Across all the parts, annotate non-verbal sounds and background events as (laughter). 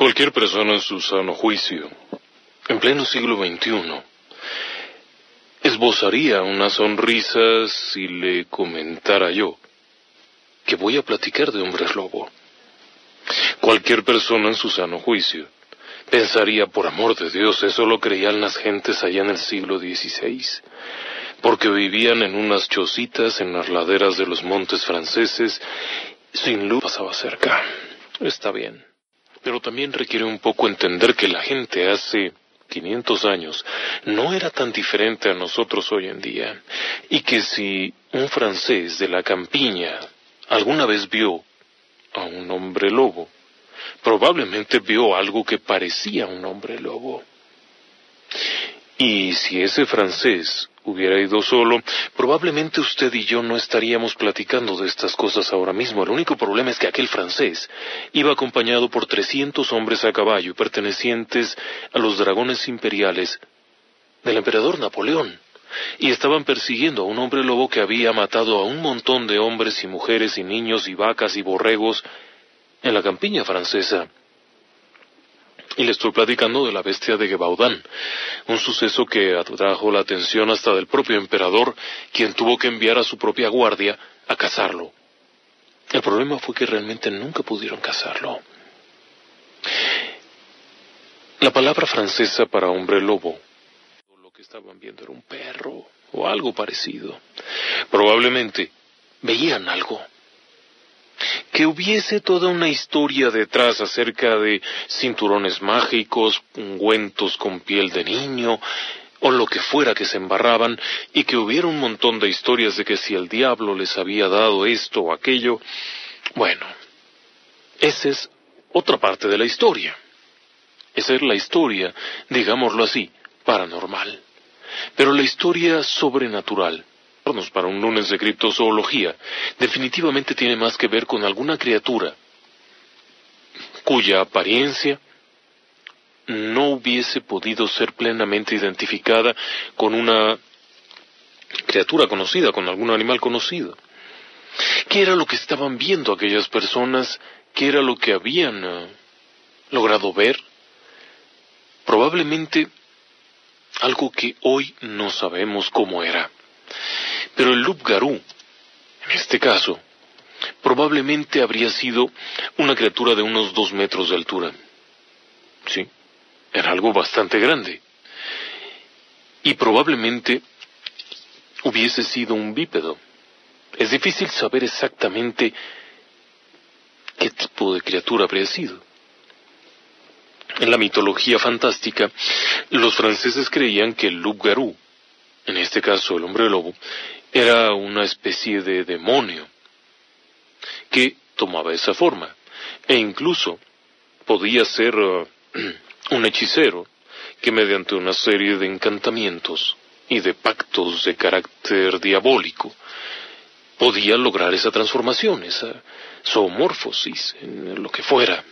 Cualquier persona en su sano juicio, en pleno siglo XXI, esbozaría una sonrisa si le comentara yo que voy a platicar de hombres lobo. Cualquier persona en su sano juicio pensaría, por amor de Dios, eso lo creían las gentes allá en el siglo XVI, porque vivían en unas chocitas en las laderas de los montes franceses, sin luz pasaba cerca. Está bien pero también requiere un poco entender que la gente hace 500 años no era tan diferente a nosotros hoy en día, y que si un francés de la campiña alguna vez vio a un hombre lobo, probablemente vio algo que parecía un hombre lobo. Y si ese francés hubiera ido solo, probablemente usted y yo no estaríamos platicando de estas cosas ahora mismo. El único problema es que aquel francés iba acompañado por trescientos hombres a caballo pertenecientes a los dragones imperiales del emperador Napoleón. Y estaban persiguiendo a un hombre lobo que había matado a un montón de hombres y mujeres y niños y vacas y borregos en la campiña francesa. Y le estoy platicando de la bestia de Gebaudán, un suceso que atrajo la atención hasta del propio emperador, quien tuvo que enviar a su propia guardia a cazarlo. El problema fue que realmente nunca pudieron cazarlo. La palabra francesa para hombre lobo, lo que estaban viendo era un perro o algo parecido. Probablemente veían algo que hubiese toda una historia detrás acerca de cinturones mágicos, ungüentos con piel de niño, o lo que fuera que se embarraban, y que hubiera un montón de historias de que si el diablo les había dado esto o aquello, bueno, esa es otra parte de la historia. Esa es la historia, digámoslo así, paranormal. Pero la historia sobrenatural, para un lunes de criptozoología definitivamente tiene más que ver con alguna criatura cuya apariencia no hubiese podido ser plenamente identificada con una criatura conocida, con algún animal conocido. ¿Qué era lo que estaban viendo aquellas personas? ¿Qué era lo que habían eh, logrado ver? Probablemente algo que hoy no sabemos cómo era. Pero el Garou, en este caso, probablemente habría sido una criatura de unos dos metros de altura. Sí, era algo bastante grande. Y probablemente hubiese sido un bípedo. Es difícil saber exactamente qué tipo de criatura habría sido. En la mitología fantástica, los franceses creían que el Garou, en este caso el hombre lobo, era una especie de demonio que tomaba esa forma e incluso podía ser uh, (clears throat) un hechicero que mediante una serie de encantamientos y de pactos de carácter diabólico podía lograr esa transformación, esa zoomorfosis, en lo que fuera.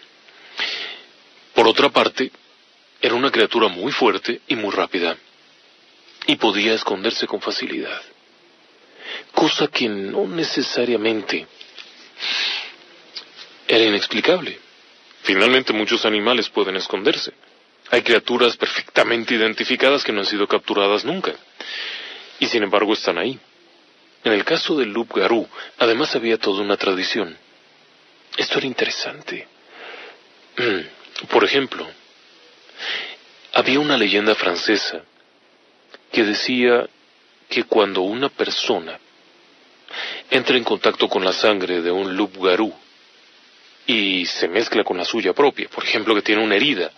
Por otra parte, era una criatura muy fuerte y muy rápida, y podía esconderse con facilidad cosa que no necesariamente era inexplicable. Finalmente muchos animales pueden esconderse. Hay criaturas perfectamente identificadas que no han sido capturadas nunca. Y sin embargo están ahí. En el caso del Loup Garou, además había toda una tradición. Esto era interesante. (clears throat) Por ejemplo, había una leyenda francesa que decía que cuando una persona entra en contacto con la sangre de un loup-garou y se mezcla con la suya propia, por ejemplo que tiene una herida,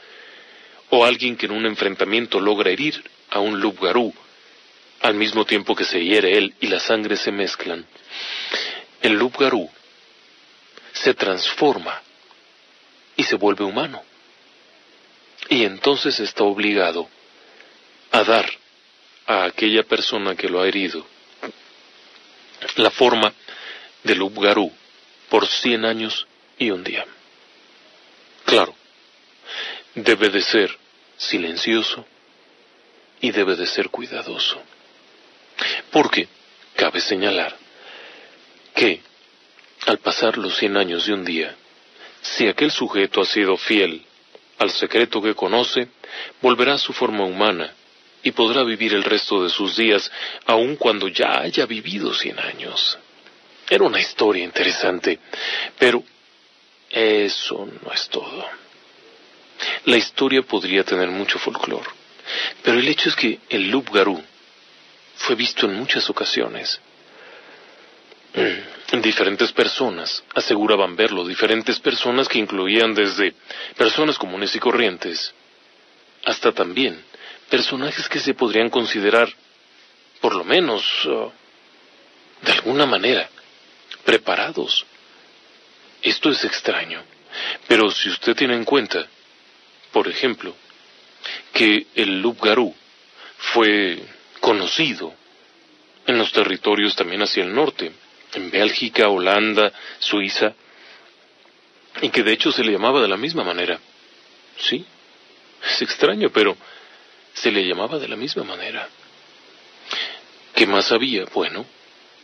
o alguien que en un enfrentamiento logra herir a un loup-garou al mismo tiempo que se hiere él y la sangre se mezclan, el loup-garou se transforma y se vuelve humano. Y entonces está obligado a dar a aquella persona que lo ha herido la forma del Ubgarú por cien años y un día. Claro, debe de ser silencioso y debe de ser cuidadoso. Porque cabe señalar que al pasar los cien años de un día, si aquel sujeto ha sido fiel al secreto que conoce, volverá a su forma humana y podrá vivir el resto de sus días aun cuando ya haya vivido cien años. Era una historia interesante, pero eso no es todo. La historia podría tener mucho folclore, pero el hecho es que el Loup Garou fue visto en muchas ocasiones. (clears throat) Diferentes personas aseguraban verlo, diferentes personas que incluían desde personas comunes y corrientes hasta también personajes que se podrían considerar, por lo menos, uh, de alguna manera, preparados. Esto es extraño, pero si usted tiene en cuenta, por ejemplo, que el Loup Garou fue conocido en los territorios también hacia el norte, en Bélgica, Holanda, Suiza, y que de hecho se le llamaba de la misma manera. Sí, es extraño, pero se le llamaba de la misma manera. ¿Qué más había? Bueno,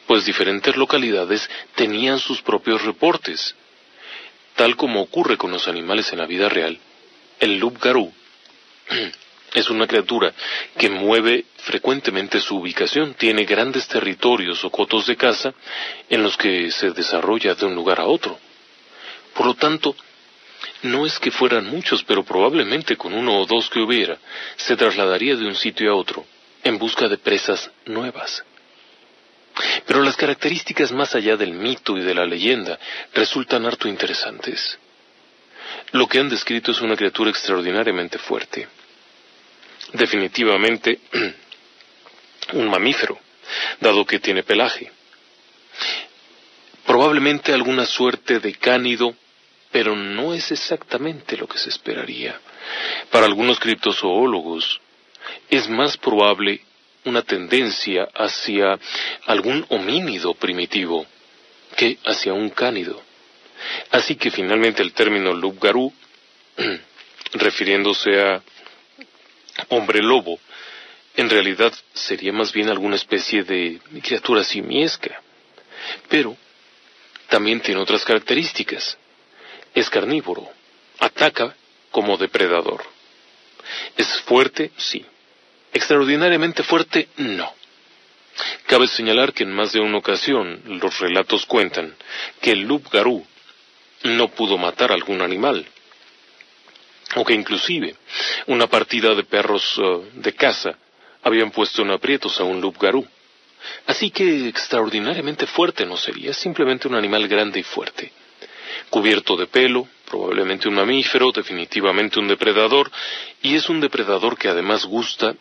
pues diferentes localidades tenían sus propios reportes. Tal como ocurre con los animales en la vida real, el loup garou (clears throat) es una criatura que mueve frecuentemente su ubicación, tiene grandes territorios o cotos de caza en los que se desarrolla de un lugar a otro. Por lo tanto, no es que fueran muchos, pero probablemente con uno o dos que hubiera, se trasladaría de un sitio a otro en busca de presas nuevas. Pero las características más allá del mito y de la leyenda resultan harto interesantes. Lo que han descrito es una criatura extraordinariamente fuerte. Definitivamente (clears throat) un mamífero, dado que tiene pelaje. Probablemente alguna suerte de cánido, pero no es exactamente lo que se esperaría. Para algunos criptozoólogos, es más probable una tendencia hacia algún homínido primitivo que hacia un cánido. Así que finalmente el término Lubgarú, (clears throat) refiriéndose a hombre lobo, en realidad sería más bien alguna especie de criatura simiesca. Pero también tiene otras características. Es carnívoro, ataca como depredador. ¿Es fuerte? Sí. Extraordinariamente fuerte, no. Cabe señalar que en más de una ocasión los relatos cuentan que el Loup Garou no pudo matar algún animal, o que inclusive una partida de perros eh, de caza habían puesto en aprietos a un Loup Garou. Así que extraordinariamente fuerte no sería, simplemente un animal grande y fuerte. Cubierto de pelo, probablemente un mamífero, definitivamente un depredador, y es un depredador que además gusta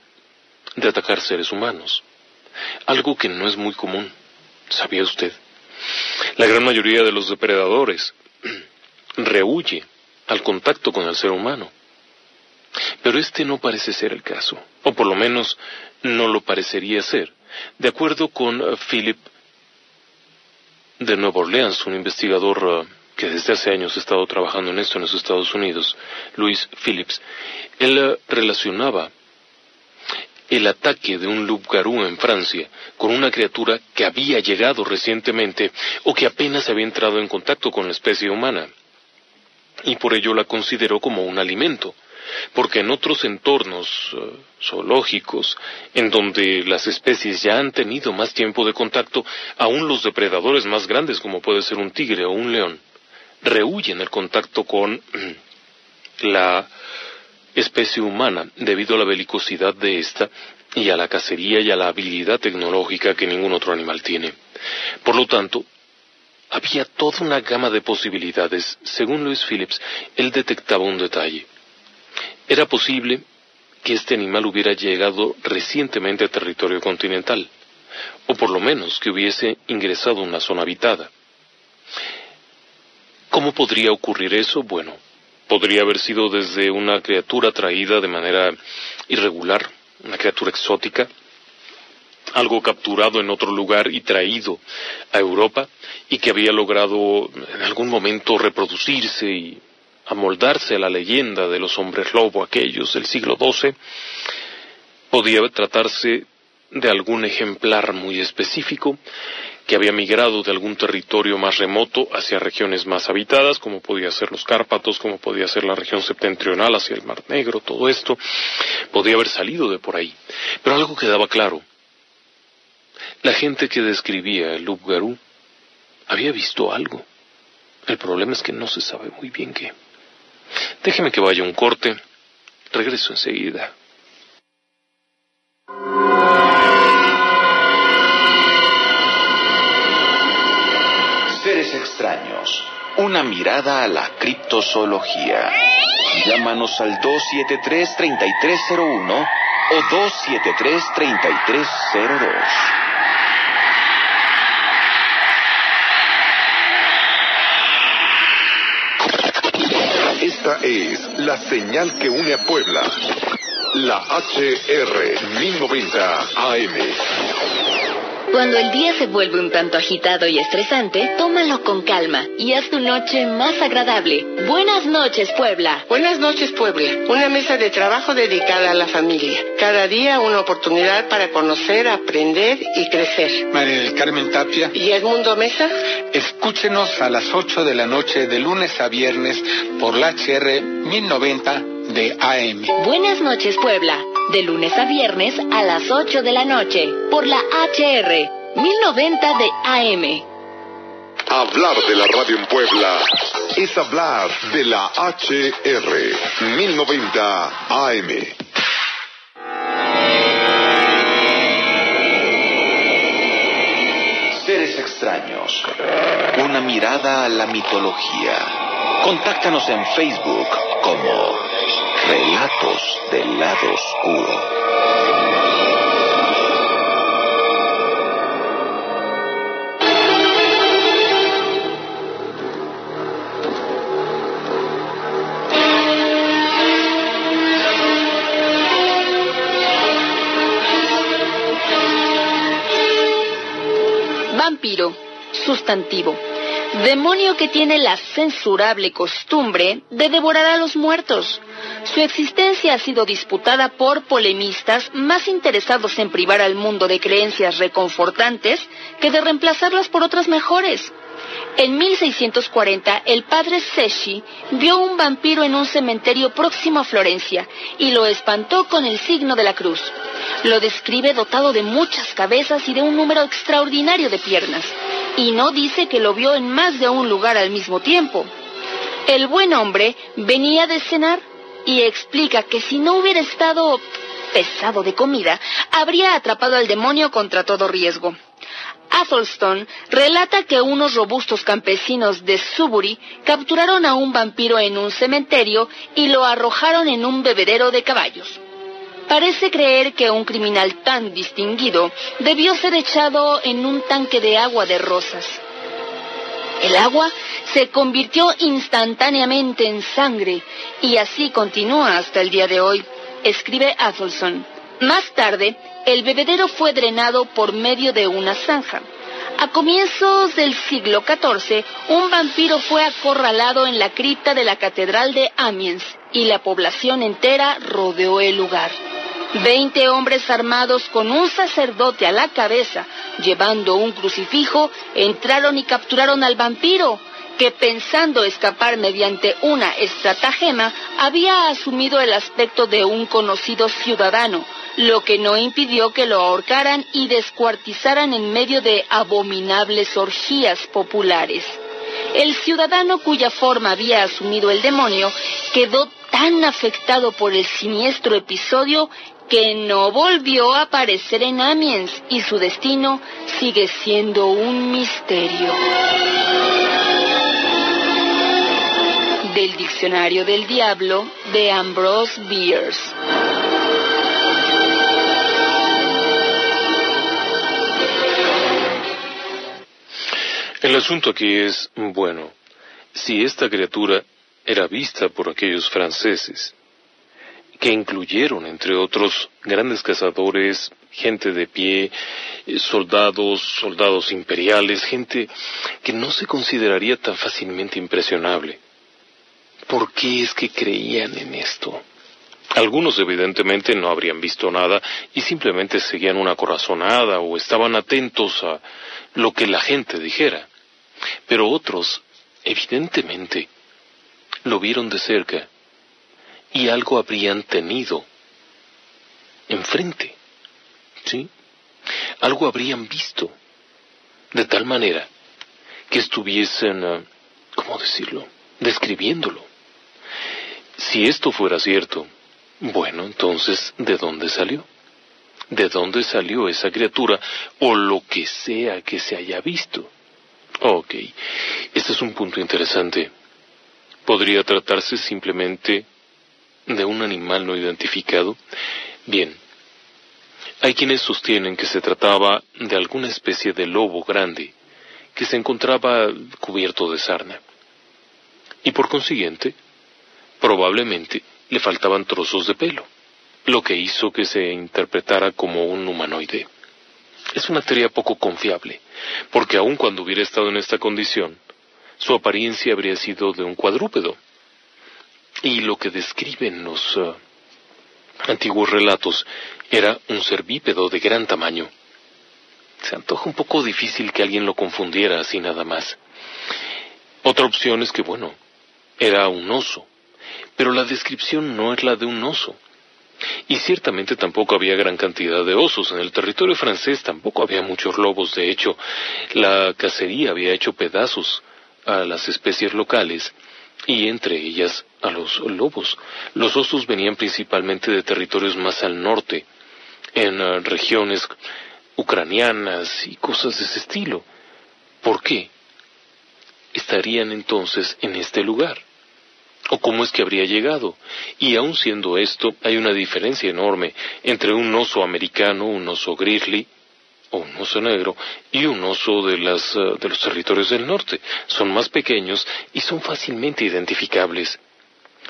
de atacar seres humanos. Algo que no es muy común. ¿Sabía usted? La gran mayoría de los depredadores (clears throat) rehuye al contacto con el ser humano. Pero este no parece ser el caso, o por lo menos no lo parecería ser, de acuerdo con uh, Philip de Nueva Orleans, un investigador uh, que desde hace años ha estado trabajando en esto en los Estados Unidos, Luis Phillips. Él uh, relacionaba el ataque de un loup-garou en Francia con una criatura que había llegado recientemente o que apenas había entrado en contacto con la especie humana. Y por ello la consideró como un alimento, porque en otros entornos eh, zoológicos, en donde las especies ya han tenido más tiempo de contacto, aún los depredadores más grandes como puede ser un tigre o un león, rehuyen el contacto con la especie humana debido a la belicosidad de ésta y a la cacería y a la habilidad tecnológica que ningún otro animal tiene. Por lo tanto, había toda una gama de posibilidades. Según Louis Phillips, él detectaba un detalle. Era posible que este animal hubiera llegado recientemente a territorio continental, o por lo menos que hubiese ingresado a una zona habitada. ¿Cómo podría ocurrir eso? Bueno, Podría haber sido desde una criatura traída de manera irregular, una criatura exótica, algo capturado en otro lugar y traído a Europa y que había logrado en algún momento reproducirse y amoldarse a la leyenda de los hombres lobo aquellos del siglo XII, podía tratarse de algún ejemplar muy específico que había migrado de algún territorio más remoto hacia regiones más habitadas, como podía ser los Cárpatos, como podía ser la región septentrional hacia el Mar Negro, todo esto podía haber salido de por ahí. Pero algo quedaba claro. La gente que describía el Garou había visto algo. El problema es que no se sabe muy bien qué. Déjeme que vaya un corte. Regreso enseguida. Extraños. Una mirada a la criptozoología. Llámanos al 273-3301 o 273-3302. Esta es la señal que une a Puebla. La HR 1090 AM. Cuando el día se vuelve un tanto agitado y estresante, tómalo con calma y haz tu noche más agradable. Buenas noches, Puebla. Buenas noches, Puebla. Una mesa de trabajo dedicada a la familia. Cada día una oportunidad para conocer, aprender y crecer. María del Carmen Tapia. ¿Y Edmundo Mesa? Escúchenos a las 8 de la noche de lunes a viernes por la HR 1090 de AM. Buenas noches, Puebla de lunes a viernes a las 8 de la noche, por la HR 1090 de AM. Hablar de la radio en Puebla es hablar de la HR 1090 AM. Seres extraños. Una mirada a la mitología. Contáctanos en Facebook como Relatos del lado oscuro. Vampiro, sustantivo. Demonio que tiene la censurable costumbre de devorar a los muertos. Su existencia ha sido disputada por polemistas más interesados en privar al mundo de creencias reconfortantes que de reemplazarlas por otras mejores. En 1640, el padre Seshi vio un vampiro en un cementerio próximo a Florencia y lo espantó con el signo de la cruz. Lo describe dotado de muchas cabezas y de un número extraordinario de piernas, y no dice que lo vio en más de un lugar al mismo tiempo. El buen hombre venía de cenar y explica que si no hubiera estado pesado de comida, habría atrapado al demonio contra todo riesgo. Atholstone relata que unos robustos campesinos de Subury capturaron a un vampiro en un cementerio y lo arrojaron en un bebedero de caballos. Parece creer que un criminal tan distinguido debió ser echado en un tanque de agua de rosas. El agua se convirtió instantáneamente en sangre y así continúa hasta el día de hoy, escribe Athelson. Más tarde, el bebedero fue drenado por medio de una zanja. A comienzos del siglo XIV, un vampiro fue acorralado en la cripta de la Catedral de Amiens y la población entera rodeó el lugar. Veinte hombres armados con un sacerdote a la cabeza, llevando un crucifijo, entraron y capturaron al vampiro, que pensando escapar mediante una estratagema, había asumido el aspecto de un conocido ciudadano, lo que no impidió que lo ahorcaran y descuartizaran en medio de abominables orgías populares. El ciudadano cuya forma había asumido el demonio quedó tan afectado por el siniestro episodio que no volvió a aparecer en Amiens y su destino sigue siendo un misterio. Del Diccionario del Diablo de Ambrose Bierce. El asunto aquí es, bueno, si esta criatura era vista por aquellos franceses, que incluyeron, entre otros, grandes cazadores, gente de pie, soldados, soldados imperiales, gente que no se consideraría tan fácilmente impresionable. ¿Por qué es que creían en esto? Algunos evidentemente no habrían visto nada y simplemente seguían una corazonada o estaban atentos a lo que la gente dijera. Pero otros, evidentemente, lo vieron de cerca y algo habrían tenido enfrente. ¿Sí? Algo habrían visto. De tal manera que estuviesen, ah, ¿cómo decirlo?, describiéndolo. Si esto fuera cierto, bueno, entonces, ¿de dónde salió? ¿De dónde salió esa criatura o lo que sea que se haya visto? Ok, este es un punto interesante. ¿Podría tratarse simplemente de un animal no identificado? Bien, hay quienes sostienen que se trataba de alguna especie de lobo grande que se encontraba cubierto de sarna. Y por consiguiente, probablemente le faltaban trozos de pelo, lo que hizo que se interpretara como un humanoide. Es una teoría poco confiable, porque aun cuando hubiera estado en esta condición, su apariencia habría sido de un cuadrúpedo. Y lo que describen los uh, antiguos relatos era un ser bípedo de gran tamaño. Se antoja un poco difícil que alguien lo confundiera así nada más. Otra opción es que, bueno, era un oso, pero la descripción no es la de un oso. Y ciertamente tampoco había gran cantidad de osos. En el territorio francés tampoco había muchos lobos. De hecho, la cacería había hecho pedazos a las especies locales y entre ellas a los lobos. Los osos venían principalmente de territorios más al norte, en uh, regiones ucranianas y cosas de ese estilo. ¿Por qué? Estarían entonces en este lugar o cómo es que habría llegado. Y aun siendo esto, hay una diferencia enorme entre un oso americano, un oso grizzly, o un oso negro, y un oso de, las, eh, de los territorios del norte. Son más pequeños y son fácilmente identificables.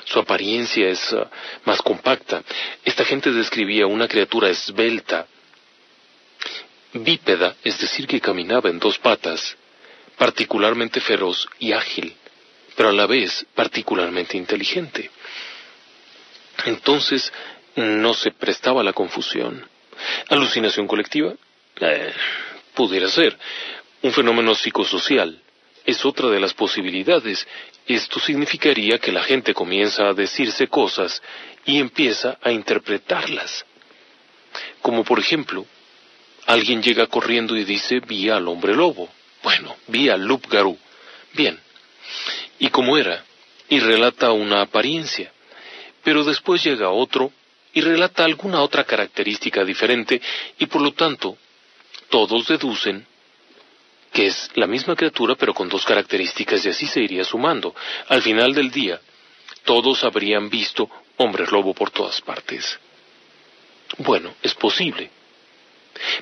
Su apariencia es eh, más compacta. Esta gente describía una criatura esbelta, bípeda, es decir, que caminaba en dos patas, particularmente feroz y ágil pero a la vez particularmente inteligente. Entonces no se prestaba la confusión. Alucinación colectiva, eh, pudiera ser. Un fenómeno psicosocial es otra de las posibilidades. Esto significaría que la gente comienza a decirse cosas y empieza a interpretarlas. Como por ejemplo, alguien llega corriendo y dice vi al hombre lobo. Bueno, vi al Lup Garú. Bien, y como era, y relata una apariencia. Pero después llega otro y relata alguna otra característica diferente y por lo tanto todos deducen que es la misma criatura pero con dos características y así se iría sumando. Al final del día, todos habrían visto hombres lobo por todas partes. Bueno, es posible,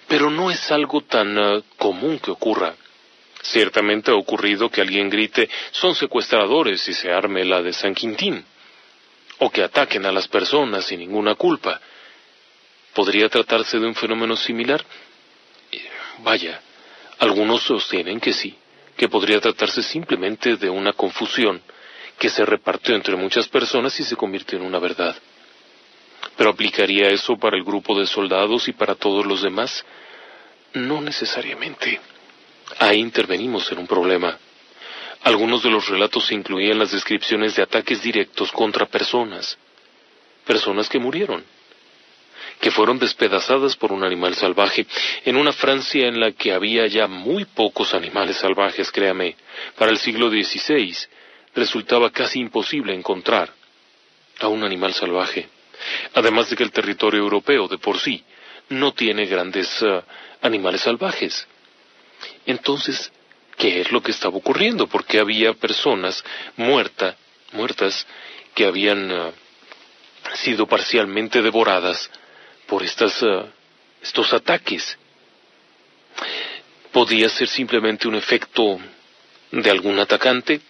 pero no es algo tan ah, común que ocurra. Ciertamente ha ocurrido que alguien grite son secuestradores y se arme la de San Quintín, o que ataquen a las personas sin ninguna culpa. ¿Podría tratarse de un fenómeno similar? Eh, vaya, algunos sostienen que sí, que podría tratarse simplemente de una confusión que se repartió entre muchas personas y se convirtió en una verdad. ¿Pero aplicaría eso para el grupo de soldados y para todos los demás? No necesariamente. Ahí intervenimos en un problema. Algunos de los relatos incluían las descripciones de ataques directos contra personas, personas que murieron, que fueron despedazadas por un animal salvaje, en una Francia en la que había ya muy pocos animales salvajes, créame. Para el siglo XVI resultaba casi imposible encontrar a un animal salvaje, además de que el territorio europeo de por sí no tiene grandes eh, animales salvajes. Entonces, ¿qué es lo que estaba ocurriendo? Porque había personas muertas, muertas que habían ah, sido parcialmente devoradas por estas, ah, estos ataques. Podía ser simplemente un efecto de algún atacante.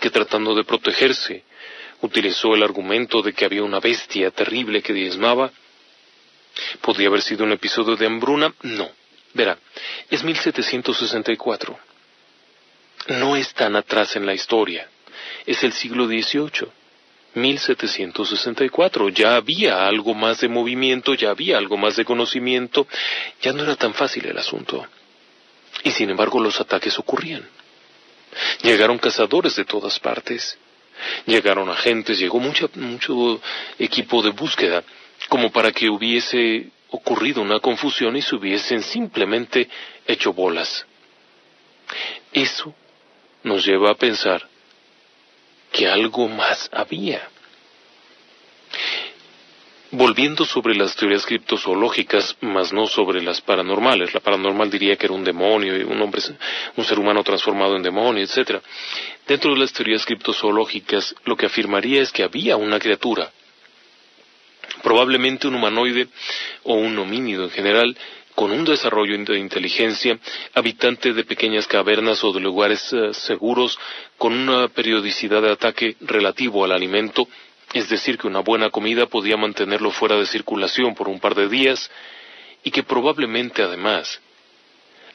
que tratando de protegerse utilizó el argumento de que había una bestia terrible que diezmaba. ¿Podría haber sido un episodio de hambruna? No. Verá, es 1764. No es tan atrás en la historia. Es el siglo XVIII. 1764. Ya había algo más de movimiento, ya había algo más de conocimiento, ya no era tan fácil el asunto. Y sin embargo los ataques ocurrían. Llegaron cazadores de todas partes. Llegaron agentes, llegó mucho equipo de búsqueda, como para que hubiese ocurrido una confusión y se hubiesen simplemente hecho bolas. Eso nos lleva a pensar que algo más había. Volviendo sobre las teorías criptozoológicas, más no sobre las paranormales. La paranormal diría que era un demonio, un hombre, un ser humano transformado en demonio, etc. Dentro de las teorías criptozoológicas, lo que afirmaría es que había una criatura, probablemente un humanoide o un homínido en general, con un desarrollo de inteligencia, habitante de pequeñas cavernas o de lugares eh, seguros, con una periodicidad de ataque relativo al alimento, es decir, que una buena comida podía mantenerlo fuera de circulación por un par de días, y que probablemente además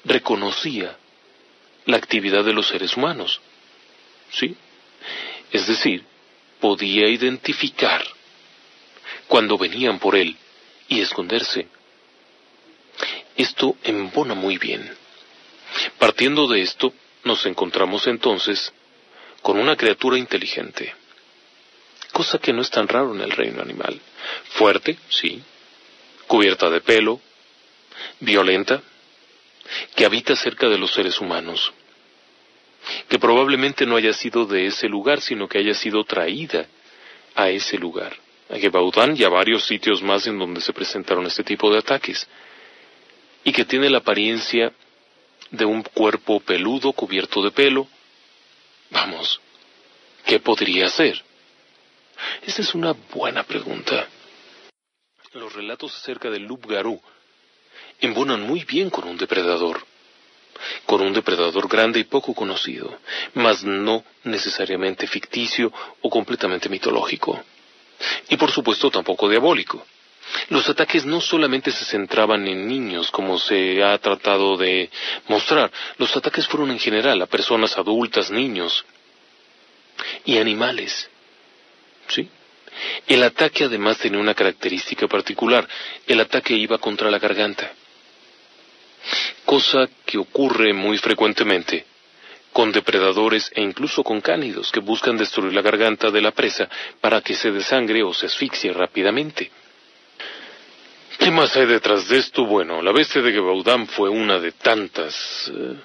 reconocía la actividad de los seres humanos. ¿Sí? Es decir, podía identificar cuando venían por él y esconderse esto embona muy bien. Partiendo de esto, nos encontramos entonces con una criatura inteligente, cosa que no es tan raro en el reino animal. Fuerte, sí, cubierta de pelo, violenta, que habita cerca de los seres humanos, que probablemente no haya sido de ese lugar, sino que haya sido traída a ese lugar, a Gebaudán y a varios sitios más en donde se presentaron este tipo de ataques y que tiene la apariencia de un cuerpo peludo cubierto de pelo. Vamos, ¿qué podría ser? Esa es una buena pregunta. Los relatos acerca del Garou embonan muy bien con un depredador, con un depredador grande y poco conocido, mas no necesariamente ficticio o completamente mitológico. Y por supuesto tampoco diabólico. Los ataques no solamente se centraban en niños, como se ha tratado de mostrar, los ataques fueron en general a personas adultas, niños y animales. ¿Sí? El ataque además tenía una característica particular, el ataque iba contra la garganta, cosa que ocurre muy frecuentemente con depredadores e incluso con cánidos que buscan destruir la garganta de la presa para que se desangre o se asfixie rápidamente. ¿Qué más hay detrás de esto? Bueno, la bestia de Gebaudán fue una de tantas eh,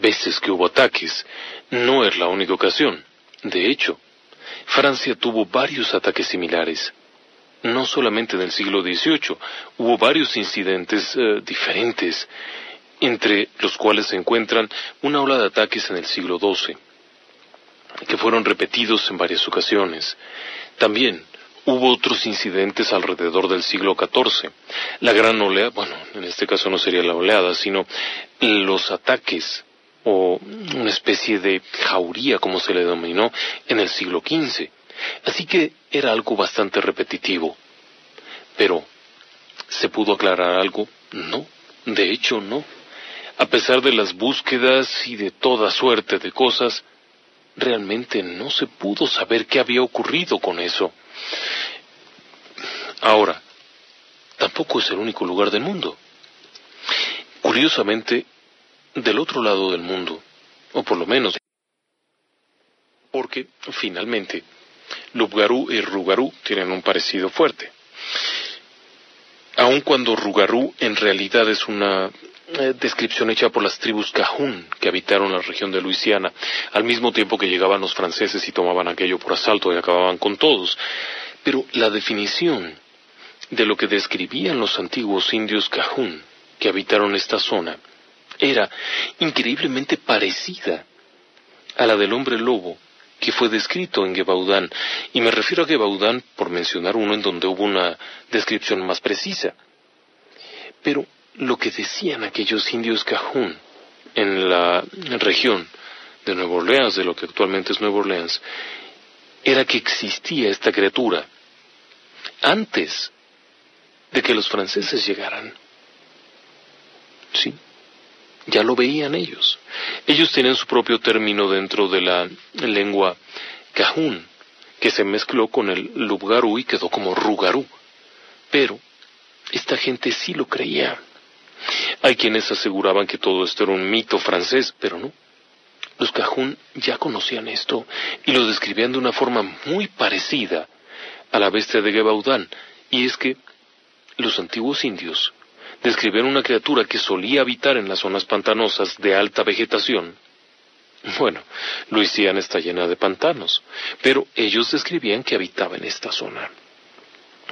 veces que hubo ataques. No es la única ocasión. De hecho, Francia tuvo varios ataques similares. No solamente en el siglo XVIII, hubo varios incidentes eh, diferentes, entre los cuales se encuentran una ola de ataques en el siglo XII, que fueron repetidos en varias ocasiones. También Hubo otros incidentes alrededor del siglo XIV. La gran oleada, bueno, en este caso no sería la oleada, sino los ataques o una especie de jauría, como se le denominó, en el siglo XV. Así que era algo bastante repetitivo. Pero, ¿se pudo aclarar algo? No, de hecho no. A pesar de las búsquedas y de toda suerte de cosas, realmente no se pudo saber qué había ocurrido con eso. Ahora, tampoco es el único lugar del mundo. Curiosamente, del otro lado del mundo, o por lo menos, porque finalmente Lubgarú y Rugarú tienen un parecido fuerte. Aun cuando Rugarú en realidad es una eh, descripción hecha por las tribus Cajún que habitaron la región de Luisiana, al mismo tiempo que llegaban los franceses y tomaban aquello por asalto y acababan con todos. Pero la definición de lo que describían los antiguos indios Cajún que habitaron esta zona era increíblemente parecida a la del hombre lobo que fue descrito en Gebaudán, y me refiero a Gebaudán por mencionar uno en donde hubo una descripción más precisa. Pero lo que decían aquellos indios cajún en la región de Nueva Orleans, de lo que actualmente es Nueva Orleans, era que existía esta criatura antes de que los franceses llegaran. Sí, ya lo veían ellos. Ellos tenían su propio término dentro de la lengua cajún, que se mezcló con el lubgarú y quedó como rugarú. Pero esta gente sí lo creía. Hay quienes aseguraban que todo esto era un mito francés, pero no. Los cajún ya conocían esto y lo describían de una forma muy parecida a la bestia de Gebaudán, y es que los antiguos indios describían una criatura que solía habitar en las zonas pantanosas de alta vegetación. Bueno, Luisiana está llena de pantanos, pero ellos describían que habitaba en esta zona.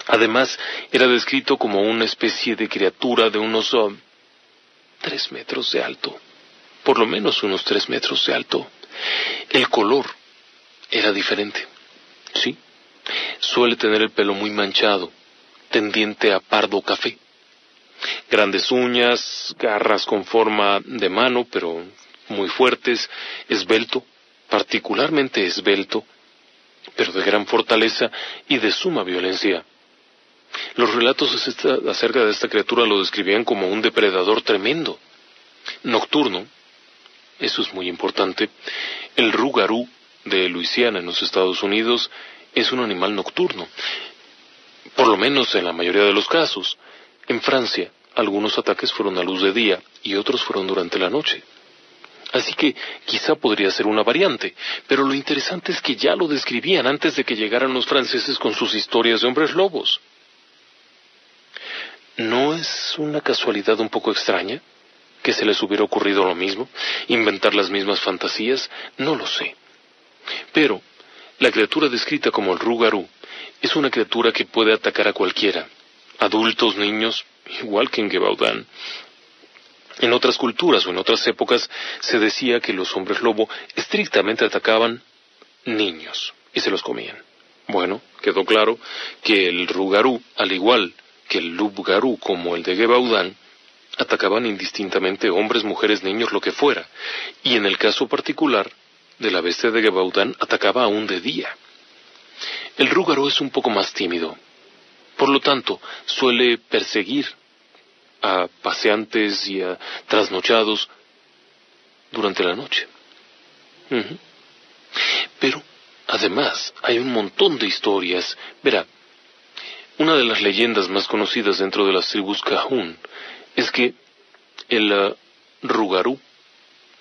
Además, era descrito como una especie de criatura de unos um, tres metros de alto, por lo menos unos tres metros de alto. El color era diferente, sí. Suele tener el pelo muy manchado, tendiente a pardo café. Grandes uñas, garras con forma de mano, pero muy fuertes, esbelto, particularmente esbelto, pero de gran fortaleza y de suma violencia. Los relatos acerca de esta criatura lo describían como un depredador tremendo, nocturno, eso es muy importante. El rugarú de Luisiana en los Estados Unidos es un animal nocturno, por lo menos en la mayoría de los casos. En Francia, algunos ataques fueron a luz de día y otros fueron durante la noche. Así que quizá podría ser una variante, pero lo interesante es que ya lo describían antes de que llegaran los franceses con sus historias de hombres lobos. ¿No es una casualidad un poco extraña? ¿Que se les hubiera ocurrido lo mismo? ¿Inventar las mismas fantasías? No lo sé. Pero la criatura descrita como el Rugarú es una criatura que puede atacar a cualquiera, adultos, niños, igual que en Gebaudán. En otras culturas o en otras épocas se decía que los hombres lobo estrictamente atacaban niños y se los comían. Bueno, quedó claro que el Rugarú, al igual que el Lubgarú como el de Gebaudán atacaban indistintamente hombres, mujeres, niños, lo que fuera, y en el caso particular de la bestia de Gebaudán atacaba aún de día. El Rúgaro es un poco más tímido, por lo tanto suele perseguir a paseantes y a trasnochados durante la noche. Pero, además, hay un montón de historias. Verá, una de las leyendas más conocidas dentro de las tribus Cajún es que el uh, Rugarú,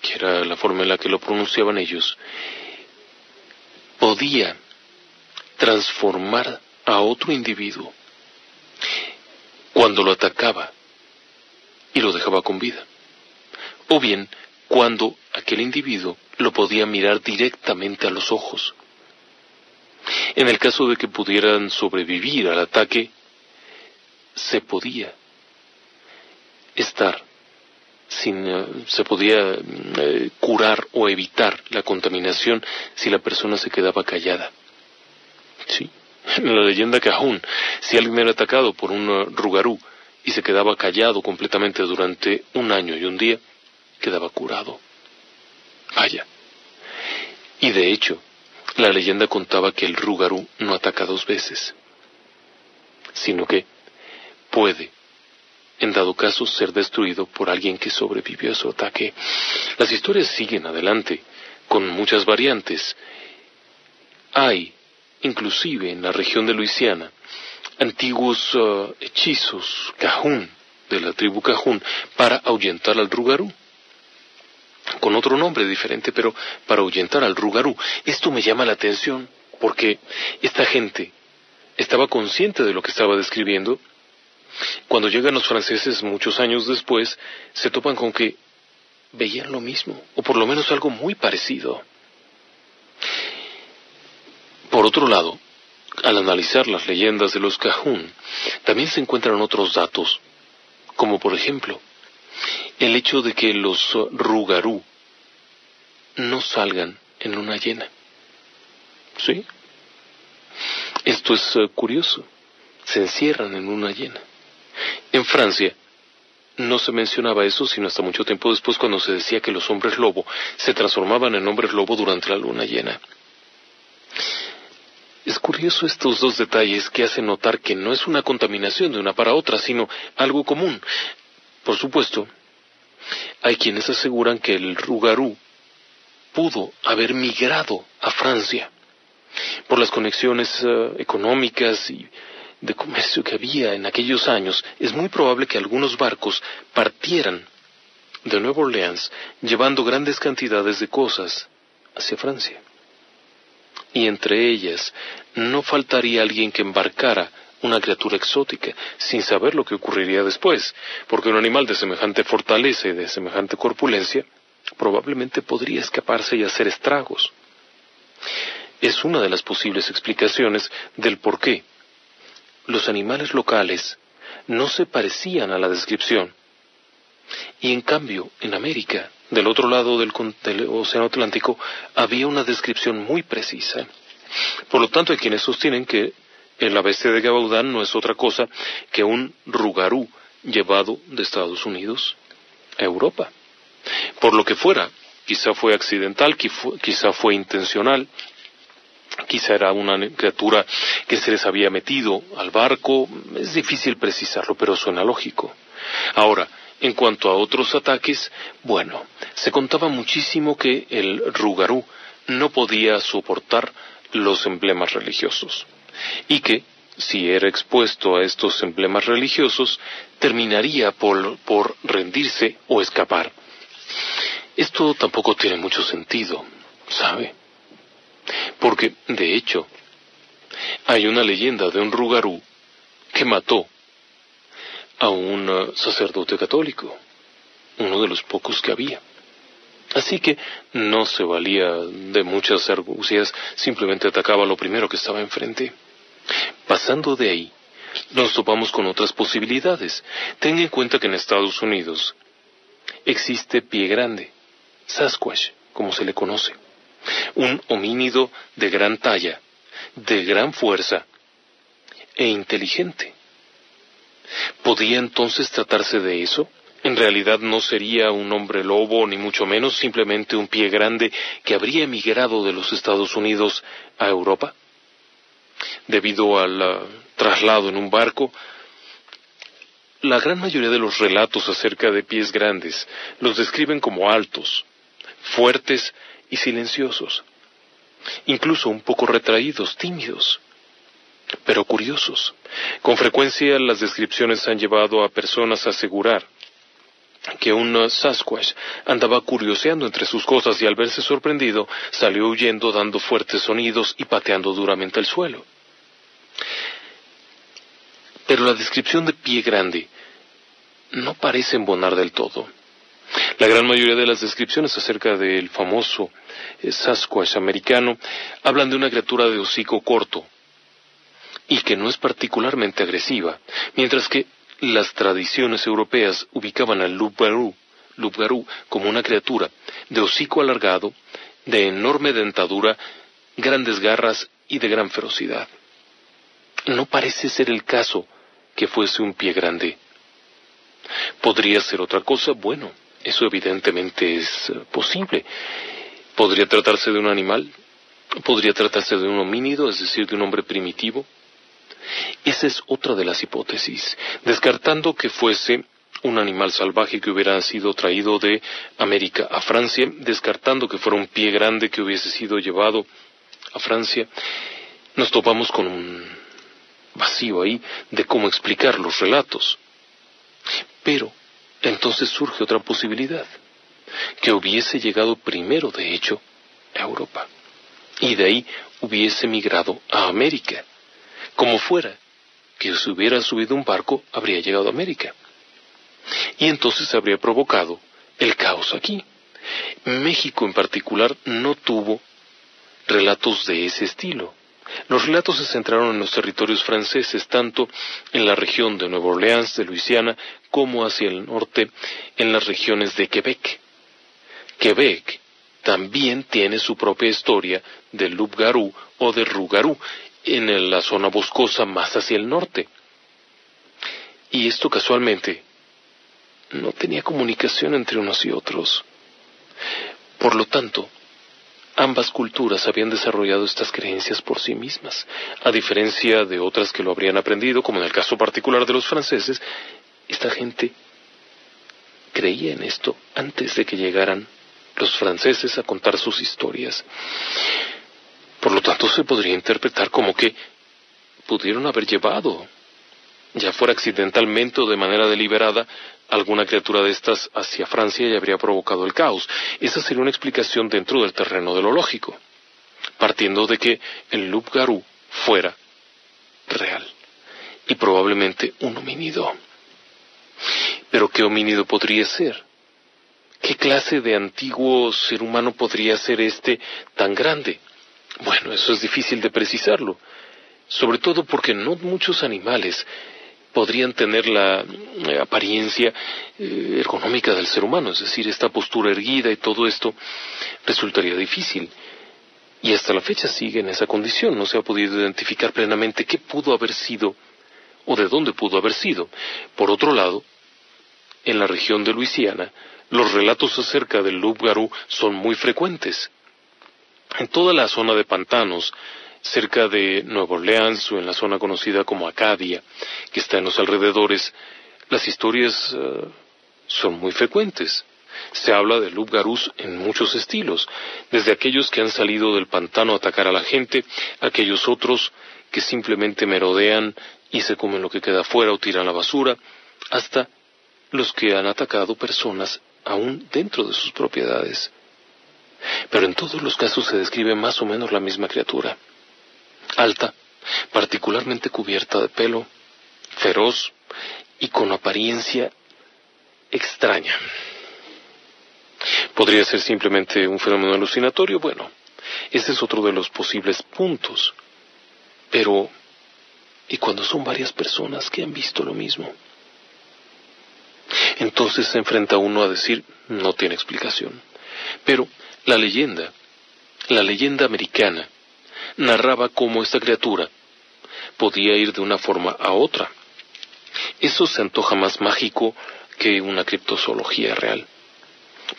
que era la forma en la que lo pronunciaban ellos, podía transformar a otro individuo cuando lo atacaba y lo dejaba con vida, o bien cuando aquel individuo lo podía mirar directamente a los ojos. En el caso de que pudieran sobrevivir al ataque, se podía estar sin, eh, se podía eh, curar o evitar la contaminación si la persona se quedaba callada. Sí. En (laughs) la leyenda Cajún, si alguien era atacado por un eh, rugarú y se quedaba callado completamente durante un año y un día, quedaba curado. Vaya. Y de hecho, la leyenda contaba que el Rugarú no ataca dos veces, sino que puede, en dado caso, ser destruido por alguien que sobrevivió a su ataque. Las historias siguen adelante, con muchas variantes. Hay, inclusive en la región de Luisiana, antiguos uh, hechizos, cajún, de la tribu cajún, para ahuyentar al Rugarú con otro nombre diferente, pero para ahuyentar al Rugarú. Esto me llama la atención porque esta gente estaba consciente de lo que estaba describiendo. Cuando llegan los franceses muchos años después, se topan con que veían lo mismo, o por lo menos algo muy parecido. Por otro lado, al analizar las leyendas de los Cajún, también se encuentran otros datos, como por ejemplo, el hecho de que los rugarú no salgan en luna llena. ¿Sí? Esto es eh, curioso. Se encierran en luna llena. En Francia no se mencionaba eso sino hasta mucho tiempo después cuando se decía que los hombres lobo se transformaban en hombres lobo durante la luna llena. Es curioso estos dos detalles que hacen notar que no es una contaminación de una para otra, sino algo común. Por supuesto, hay quienes aseguran que el Rugarú pudo haber migrado a Francia por las conexiones eh, económicas y de comercio que había en aquellos años, es muy probable que algunos barcos partieran de Nueva Orleans llevando grandes cantidades de cosas hacia Francia. Y entre ellas no faltaría alguien que embarcara una criatura exótica, sin saber lo que ocurriría después, porque un animal de semejante fortaleza y de semejante corpulencia probablemente podría escaparse y hacer estragos. Es una de las posibles explicaciones del por qué los animales locales no se parecían a la descripción. Y en cambio, en América, del otro lado del, Océano Atlántico, había una descripción muy precisa. Por lo tanto, hay quienes sostienen que el bestia de Gabaudán no es otra cosa que un rugarú llevado de Estados Unidos a Europa. Por lo que fuera, quizá fue accidental, quizá fue intencional, quizá era una criatura que se les había metido al barco, es difícil precisarlo, pero suena lógico. Ahora, en cuanto a otros ataques, bueno, se contaba muchísimo que el Rugarú no podía soportar los emblemas religiosos y que, si era expuesto a estos emblemas religiosos, terminaría por, por rendirse o escapar. Esto tampoco tiene mucho sentido, ¿sabe? Porque, de hecho, hay una leyenda de un rugarú que mató a un uh, sacerdote católico, uno de los pocos que había. Así que no se valía de muchas argucias, simplemente atacaba lo primero que estaba enfrente. Pasando de ahí, nos topamos con otras posibilidades. Ten en cuenta que en Estados Unidos existe pie grande, Sasquatch, como se le conoce un homínido de gran talla, de gran fuerza e inteligente. ¿Podía entonces tratarse de eso? En realidad no sería un hombre lobo, ni mucho menos simplemente un pie grande que habría emigrado de los Estados Unidos a Europa. Debido al uh, traslado en un barco, la gran mayoría de los relatos acerca de pies grandes los describen como altos, fuertes y silenciosos, incluso un poco retraídos, tímidos, pero curiosos. Con frecuencia las descripciones han llevado a personas a asegurar que un Sasquatch andaba curioseando entre sus cosas y al verse sorprendido salió huyendo dando fuertes sonidos y pateando duramente el suelo. Pero la descripción de pie grande no parece embonar del todo. La gran mayoría de las descripciones acerca del famoso eh, Sasquatch americano hablan de una criatura de hocico corto y que no es particularmente agresiva, mientras que las tradiciones europeas ubicaban al Lubgarú, como una criatura de hocico alargado, de enorme dentadura, grandes garras y de gran ferocidad. No parece ser el caso que fuese un pie grande. ¿Podría ser otra cosa? Bueno, eso evidentemente es eh, posible. ¿Podría tratarse de un animal? ¿Podría tratarse de un homínido, es decir, de un hombre primitivo? Esa es otra de las hipótesis, descartando que fuese un animal salvaje que hubiera sido traído de América a Francia, descartando que fuera un pie grande que hubiese sido llevado a Francia, nos topamos con un vacío ahí de cómo explicar los relatos. Pero entonces surge otra posibilidad, que hubiese llegado primero, de hecho, a Europa, y de ahí hubiese migrado a América. Como fuera, que si hubiera subido un barco, habría llegado a América. Y entonces habría provocado el caos aquí. México en particular no tuvo relatos de ese estilo. Los relatos se centraron en los territorios franceses, tanto en la región de Nueva Orleans, de Luisiana, como hacia el norte, en las regiones de Quebec. Quebec también tiene su propia historia de Loup-garou o de Rougarou, en la zona boscosa más hacia el norte. Y esto casualmente no tenía comunicación entre unos y otros. Por lo tanto, ambas culturas habían desarrollado estas creencias por sí mismas, a diferencia de otras que lo habrían aprendido, como en el caso particular de los franceses, esta gente creía en esto antes de que llegaran los franceses a contar sus historias. Por lo tanto, se podría interpretar como que pudieron haber llevado, ya fuera accidentalmente o de manera deliberada, alguna criatura de estas hacia Francia y habría provocado el caos. Esa sería una explicación dentro del terreno de lo lógico, partiendo de que el loup garou fuera real y probablemente un homínido. Pero ¿qué homínido podría ser? ¿Qué clase de antiguo ser humano podría ser este tan grande? Bueno, eso es difícil de precisarlo, sobre todo porque no muchos animales podrían tener la eh, apariencia eh, ergonómica del ser humano, es decir, esta postura erguida y todo esto resultaría difícil. Y hasta la fecha sigue en esa condición, no se ha podido identificar plenamente qué pudo haber sido o de dónde pudo haber sido. Por otro lado, en la región de Luisiana, los relatos acerca del loup garou son muy frecuentes. En toda la zona de pantanos, cerca de Nueva Orleans o en la zona conocida como Acadia, que está en los alrededores, las historias eh, son muy frecuentes. Se habla de loup garous en muchos estilos, desde aquellos que han salido del pantano a atacar a la gente, aquellos otros que simplemente merodean y se comen lo que queda fuera o tiran la basura, hasta los que han atacado personas aún dentro de sus propiedades. Pero en todos los casos se describe más o menos la misma criatura. Alta, particularmente cubierta de pelo, feroz y con apariencia extraña. ¿Podría ser simplemente un fenómeno alucinatorio? Bueno, ese es otro de los posibles puntos. Pero, ¿y cuando son varias personas que han visto lo mismo? Entonces se enfrenta uno a decir, no tiene explicación. Pero la leyenda, la leyenda americana, narraba cómo esta criatura podía ir de una forma a otra. Eso se antoja más mágico que una criptozoología real.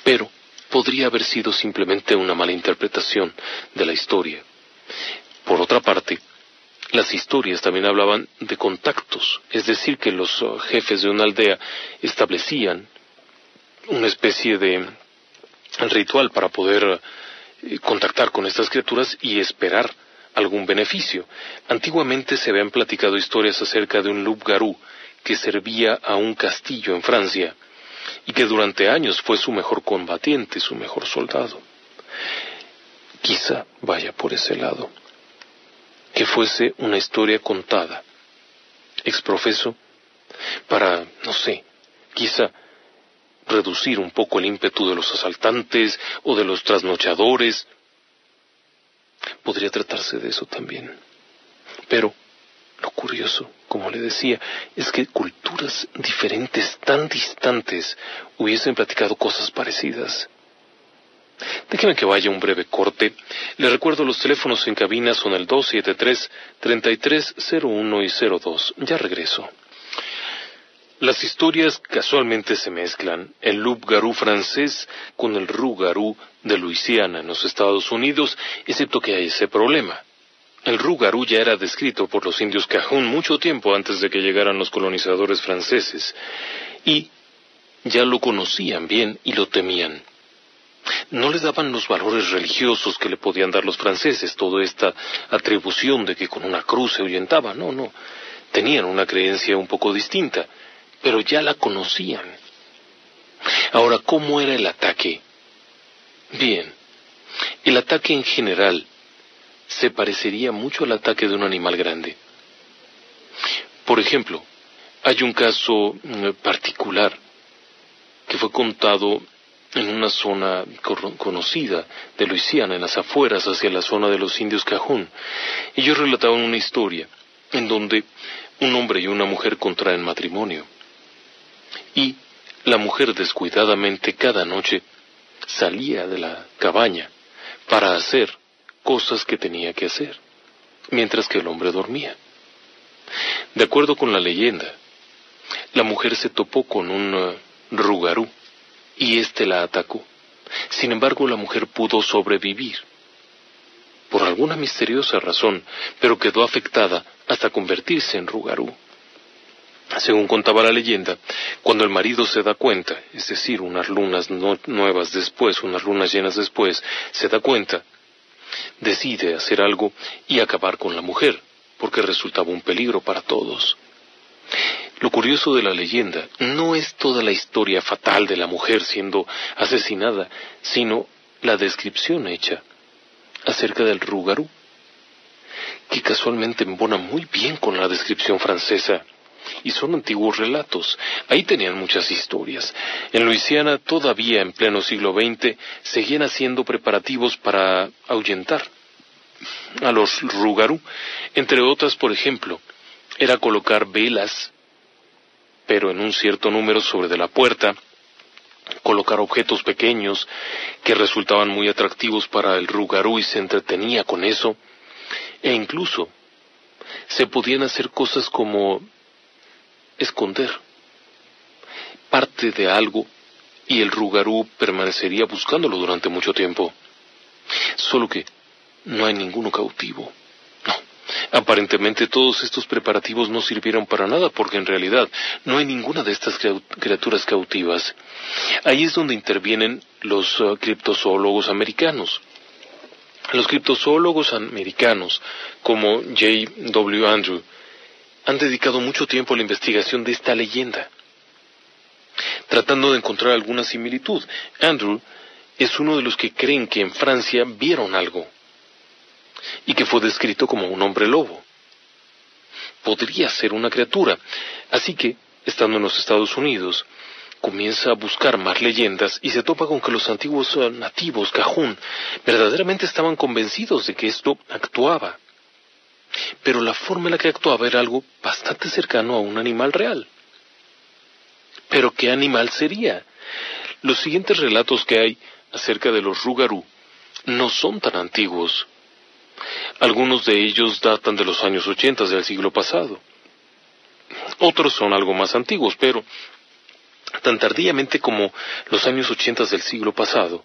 Pero podría haber sido simplemente una mala interpretación de la historia. Por otra parte, las historias también hablaban de contactos, es decir, que los jefes de una aldea establecían una especie de ritual para poder uh, contactar con estas criaturas y esperar algún beneficio. Antiguamente se habían platicado historias acerca de un loup garou que servía a un castillo en Francia y que durante años fue su mejor combatiente, su mejor soldado. Quizá vaya por ese lado que fuese una historia contada, exprofeso, para, no sé, quizá reducir un poco el ímpetu de los asaltantes o de los trasnochadores. Podría tratarse de eso también. Pero lo curioso, como le decía, es que culturas diferentes, tan distantes, hubiesen platicado cosas parecidas. Déjeme que vaya un breve corte. Le recuerdo los teléfonos en cabina son el 273-3301 y 02. Ya regreso. Las historias casualmente se mezclan. El loup garou francés con el roux garou de Luisiana en los Estados Unidos, excepto que hay ese problema. El roux garou ya era descrito por los indios Cajún mucho tiempo antes de que llegaran los colonizadores franceses, y ya lo conocían bien y lo temían no le daban los valores religiosos que le podían dar los franceses, toda esta atribución de que con una cruz se ahuyentaba, no, no, tenían una creencia un poco distinta, pero ya la conocían. Ahora, ¿cómo era el ataque? Bien, el ataque en general se parecería mucho al ataque de un animal grande. Por ejemplo, hay un caso mm, particular que fue contado en una zona conocida de Luisiana, en las afueras, hacia la zona de los indios Cajún. Ellos relataban una historia en donde un hombre y una mujer contraen matrimonio. Y la mujer descuidadamente cada noche salía de la cabaña para hacer cosas que tenía que hacer, mientras que el hombre dormía. De acuerdo con la leyenda, la mujer se topó con un Rugarú, y éste la atacó. Sin embargo, la mujer pudo sobrevivir. Por alguna misteriosa razón, pero quedó afectada hasta convertirse en Rugarú. Según contaba la leyenda, cuando el marido se da cuenta, es decir, unas lunas nuevas después, unas lunas llenas después, se da cuenta, decide hacer algo y acabar con la mujer, porque resultaba un peligro para todos. Lo curioso de la leyenda no es toda la historia fatal de la mujer siendo asesinada, sino la descripción hecha acerca del Rugarú, que casualmente embona muy bien con la descripción francesa y son antiguos relatos. Ahí tenían muchas historias. En Luisiana, todavía en pleno siglo XX, seguían haciendo preparativos para ahuyentar a los rugarú. Entre otras, por ejemplo, era colocar velas, pero en un cierto número sobre de la puerta, colocar objetos pequeños que resultaban muy atractivos para el rugarú y se entretenía con eso, e incluso se podían hacer cosas como esconder parte de algo y el rugarú permanecería buscándolo durante mucho tiempo. Solo que no hay ninguno cautivo. No. Aparentemente todos estos preparativos no sirvieron para nada porque en realidad no hay ninguna de estas criaturas cautivas. Ahí es donde intervienen los uh, criptozoólogos americanos. Los criptozoólogos americanos, como J. W. Andrew, han dedicado mucho tiempo a la investigación de esta leyenda, tratando de encontrar alguna similitud. Andrew es uno de los que creen que en Francia vieron algo y que fue descrito como un hombre lobo. Podría ser una criatura. Así que, estando en los Estados Unidos, comienza a buscar más leyendas y se topa con que los antiguos nativos cajún verdaderamente estaban convencidos de que esto actuaba pero la forma en la que actuaba era algo bastante cercano a un animal real. Pero ¿qué animal sería? Los siguientes relatos que hay acerca de los Rugarú no son tan antiguos. Algunos de ellos datan de los años 80 del siglo pasado. Otros son algo más antiguos, pero tan tardíamente como los años 80 del siglo pasado,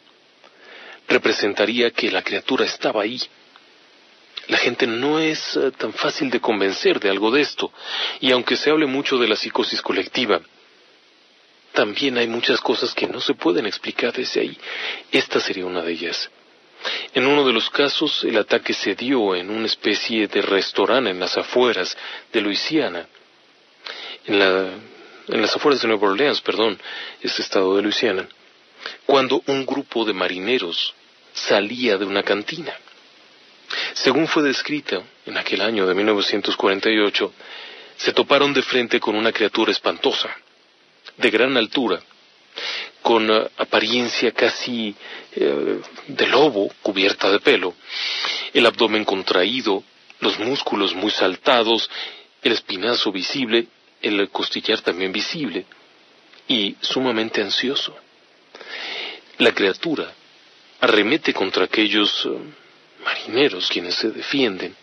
representaría que la criatura estaba ahí, la gente no es eh, tan fácil de convencer de algo de esto, y aunque se hable mucho de la psicosis colectiva, también hay muchas cosas que no se pueden explicar desde ahí. Esta sería una de ellas. En uno de los casos, el ataque se dio en una especie de restaurante en las afueras de Luisiana, en, en las afueras de Nueva Orleans, perdón, este estado de Luisiana, cuando un grupo de marineros salía de una cantina. Según fue descrita en aquel año de 1948, se toparon de frente con una criatura espantosa, de gran altura, con eh, apariencia casi eh, de lobo cubierta de pelo, el abdomen contraído, los músculos muy saltados, el espinazo visible, el costillar también visible, y sumamente ansioso. La criatura arremete contra aquellos eh, quienes se defienden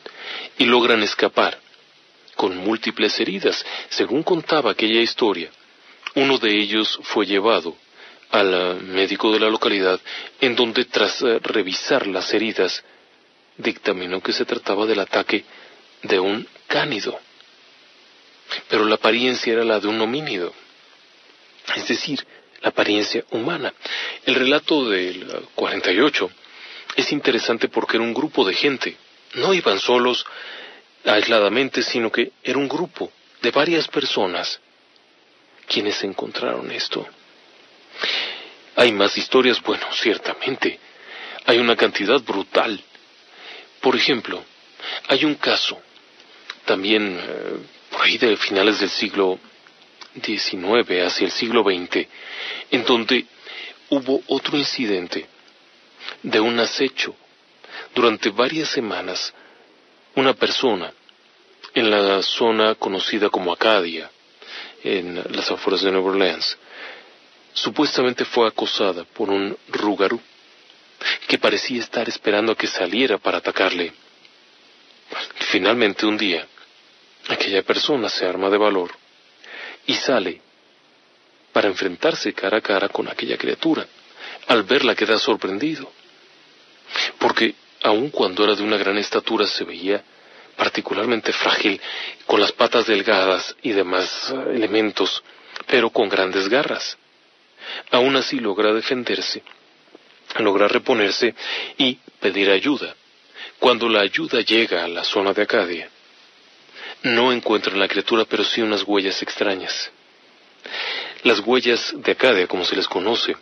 y logran escapar con múltiples heridas. Según contaba aquella historia, uno de ellos fue llevado al médico de la localidad, en donde tras eh, revisar las heridas, dictaminó que se trataba del ataque de un cánido. Pero la apariencia era la de un homínido, es decir, la apariencia humana. El relato del 48 es interesante porque era un grupo de gente. No iban solos, aisladamente, sino que era un grupo de varias personas quienes encontraron esto. Hay más historias, bueno, ciertamente. Hay una cantidad brutal. Por ejemplo, hay un caso, también eh, por ahí de finales del siglo XIX hacia el siglo XX, en donde hubo otro incidente de un acecho. Durante varias semanas, una persona en la zona conocida como Acadia, en las afueras de Nueva Orleans, supuestamente fue acosada por un rugarú que parecía estar esperando a que saliera para atacarle. Finalmente un día, aquella persona se arma de valor y sale para enfrentarse cara a cara con aquella criatura. Al verla queda sorprendido, porque aun cuando era de una gran estatura se veía particularmente frágil, con las patas delgadas y demás eh, elementos, pero con grandes garras. Aún así logra defenderse, logra reponerse y pedir ayuda. Cuando la ayuda llega a la zona de Acadia, no encuentran la criatura, pero sí unas huellas extrañas. Las huellas de Acadia, como se les conoce,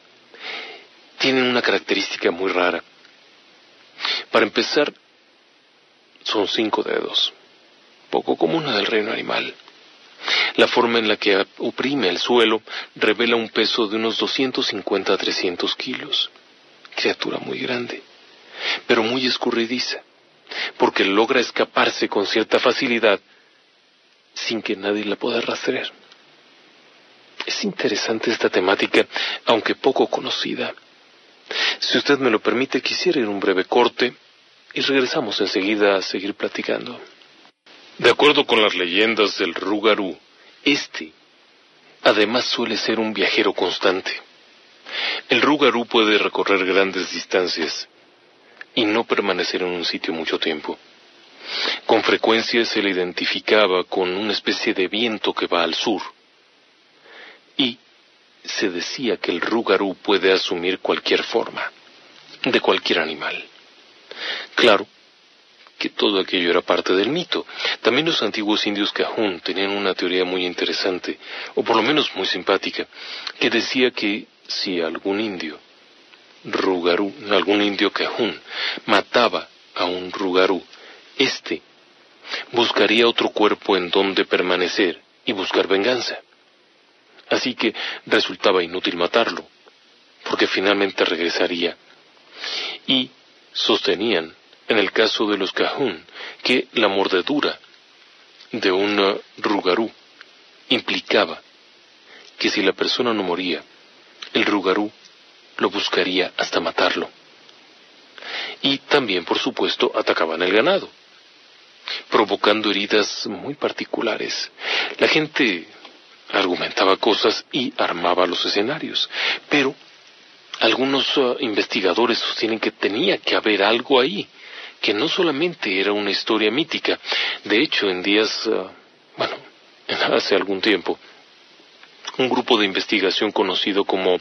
tienen una característica muy rara. Para empezar, son cinco dedos, poco común del reino animal. La forma en la que oprime el suelo revela un peso de unos 250 a 300 kilos. Criatura muy grande, pero muy escurridiza, porque logra escaparse con cierta facilidad sin que nadie la pueda rastrear. Es interesante esta temática, aunque poco conocida. Si usted me lo permite, quisiera ir un breve corte y regresamos enseguida a seguir platicando. De acuerdo con las leyendas del Rugarú, este además suele ser un viajero constante. El Rugarú puede recorrer grandes distancias y no permanecer en un sitio mucho tiempo. Con frecuencia se le identificaba con una especie de viento que va al sur. Y se decía que el Rugarú puede asumir cualquier forma, de cualquier animal. Claro que todo aquello era parte del mito. También los antiguos indios Cajún tenían una teoría muy interesante, o por lo menos muy simpática, que decía que si algún indio, Rugarú, algún indio Cajún, mataba a un Rugarú, éste buscaría otro cuerpo en donde permanecer y buscar venganza. Así que resultaba inútil matarlo, porque finalmente regresaría. Y sostenían, en el caso de los cajún, que la mordedura de un rugarú implicaba que si la persona no moría, el rugarú lo buscaría hasta matarlo. Y también, por supuesto, atacaban el ganado, provocando heridas muy particulares. La gente argumentaba cosas y armaba los escenarios, pero algunos uh, investigadores sostienen que tenía que haber algo ahí, que no solamente era una historia mítica. De hecho, en días, uh, bueno, (laughs) hace algún tiempo, un grupo de investigación conocido como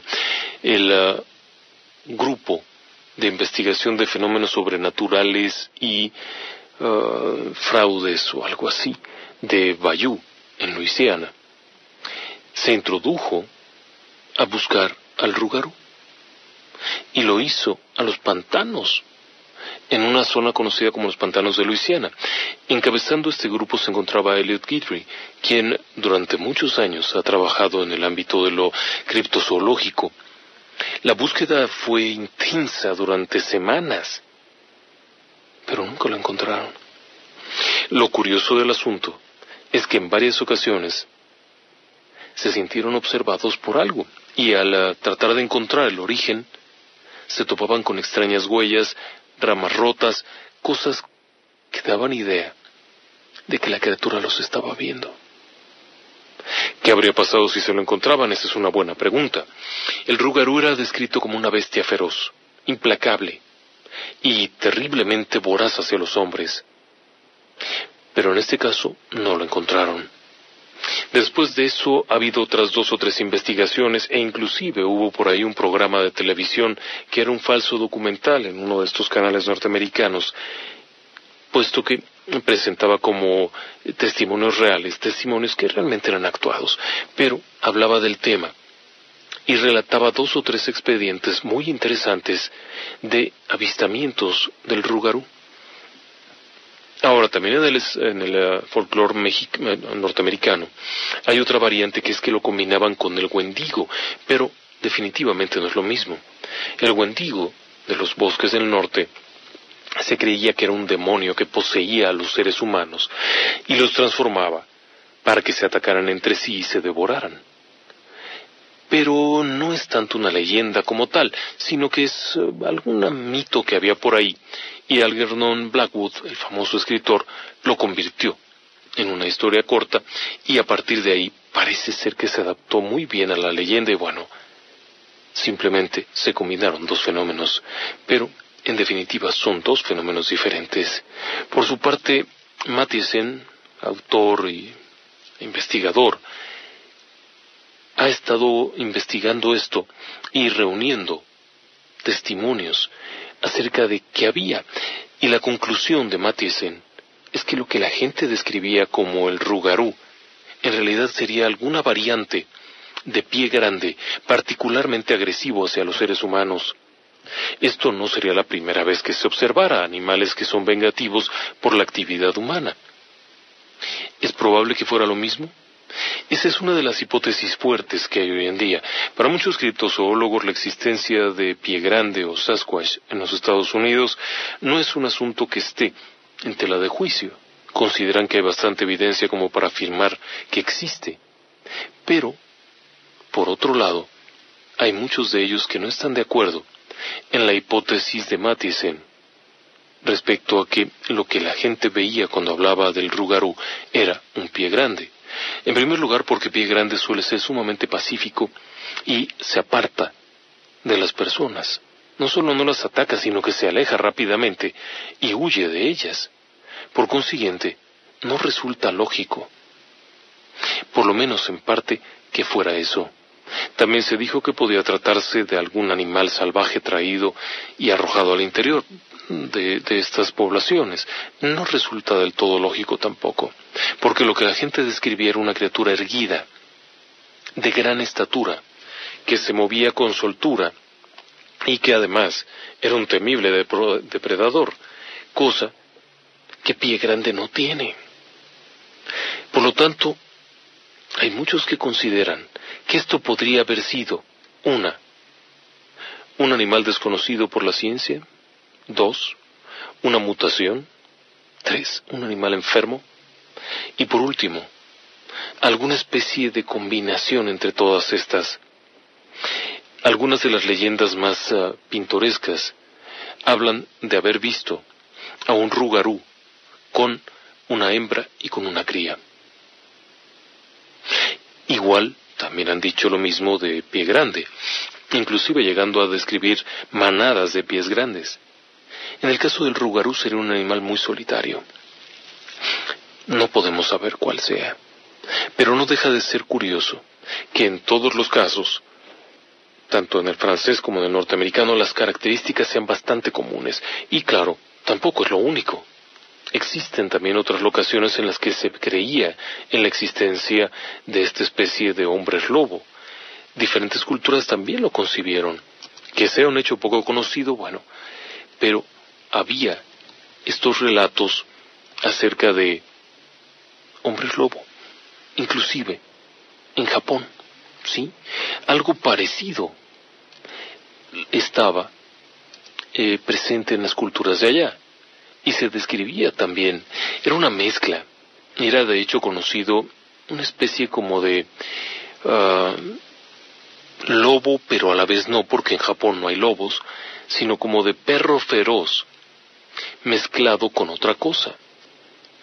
el uh, Grupo de Investigación de Fenómenos Sobrenaturales y Fraudes o algo así, de Bayou, en Luisiana, se introdujo a buscar al Rugarú y lo hizo a los pantanos, en una zona conocida como los pantanos de Luisiana. Encabezando este grupo se encontraba Elliot Guidry, quien durante muchos años ha trabajado en el ámbito de lo criptozoológico. La búsqueda fue intensa durante semanas, pero nunca lo encontraron. Lo curioso del asunto es que en varias ocasiones se sintieron observados por algo y al eh, tratar de encontrar el origen, se topaban con extrañas huellas, ramas rotas, cosas que daban idea de que la criatura los estaba viendo. ¿Qué habría pasado si se lo encontraban? Esa es una buena pregunta. El Rugarú era descrito como una bestia feroz, implacable y terriblemente voraz hacia los hombres. Pero en este caso no lo encontraron. Después de eso ha habido otras dos o tres investigaciones e inclusive hubo por ahí un programa de televisión que era un falso documental en uno de estos canales norteamericanos, puesto que presentaba como testimonios reales, testimonios que realmente eran actuados, pero hablaba del tema y relataba dos o tres expedientes muy interesantes de avistamientos del Rugarú. Ahora, también en el, en el eh, folclore eh, norteamericano hay otra variante que es que lo combinaban con el wendigo, pero definitivamente no es lo mismo. El wendigo de los bosques del norte se creía que era un demonio que poseía a los seres humanos y los transformaba para que se atacaran entre sí y se devoraran. Pero no es tanto una leyenda como tal, sino que es eh, algún mito que había por ahí y Algernon Blackwood, el famoso escritor, lo convirtió en una historia corta y a partir de ahí parece ser que se adaptó muy bien a la leyenda y bueno, simplemente se combinaron dos fenómenos, pero en definitiva son dos fenómenos diferentes. Por su parte, Mathisen, autor y investigador, ha estado investigando esto y reuniendo testimonios acerca de qué había. Y la conclusión de Mathisen es que lo que la gente describía como el rugarú en realidad sería alguna variante de pie grande, particularmente agresivo hacia los seres humanos. Esto no sería la primera vez que se observara animales que son vengativos por la actividad humana. ¿Es probable que fuera lo mismo? Esa es una de las hipótesis fuertes que hay hoy en día. Para muchos criptozoólogos la existencia de pie grande o Sasquatch en los Estados Unidos no es un asunto que esté en tela de juicio. Consideran que hay bastante evidencia como para afirmar que existe. Pero, por otro lado, hay muchos de ellos que no están de acuerdo en la hipótesis de Mathisen respecto a que lo que la gente veía cuando hablaba del rugarú era un pie grande. En primer lugar, porque pie grande suele ser sumamente pacífico y se aparta de las personas. No solo no las ataca, sino que se aleja rápidamente y huye de ellas. Por consiguiente, no resulta lógico, por lo menos en parte, que fuera eso. También se dijo que podía tratarse de algún animal salvaje traído y arrojado al interior de, estas poblaciones. No resulta del todo lógico tampoco, porque lo que la gente describía era una criatura erguida, de gran estatura, que se movía con soltura y que además era un temible depredador, cosa que pie grande no tiene. Por lo tanto, hay muchos que consideran que esto podría haber sido, una, un animal desconocido por la ciencia, dos, una mutación, tres, un animal enfermo, y por último, alguna especie de combinación entre todas estas. Algunas de las leyendas más ah, pintorescas hablan de haber visto a un rugarú con una hembra y con una cría. Igual también han dicho lo mismo de pie grande, inclusive llegando a describir manadas de pies grandes. En el caso del rugarú sería un animal muy solitario. No podemos saber cuál sea, pero no deja de ser curioso que en todos los casos, tanto en el francés como en el norteamericano, las características sean bastante comunes. Y claro, tampoco es lo único. Existen también otras locaciones en las que se creía en la existencia de esta especie de hombres lobo. Diferentes culturas también lo concibieron. Que sea un hecho poco conocido, bueno, pero había estos relatos acerca de hombres lobo, inclusive en Japón, ¿sí? Algo parecido estaba eh, presente en las culturas de allá y se describía también. Era una mezcla. Era de hecho conocido una especie como de ah, lobo, pero a la vez no, porque en Japón no hay lobos, sino como de perro feroz mezclado con otra cosa.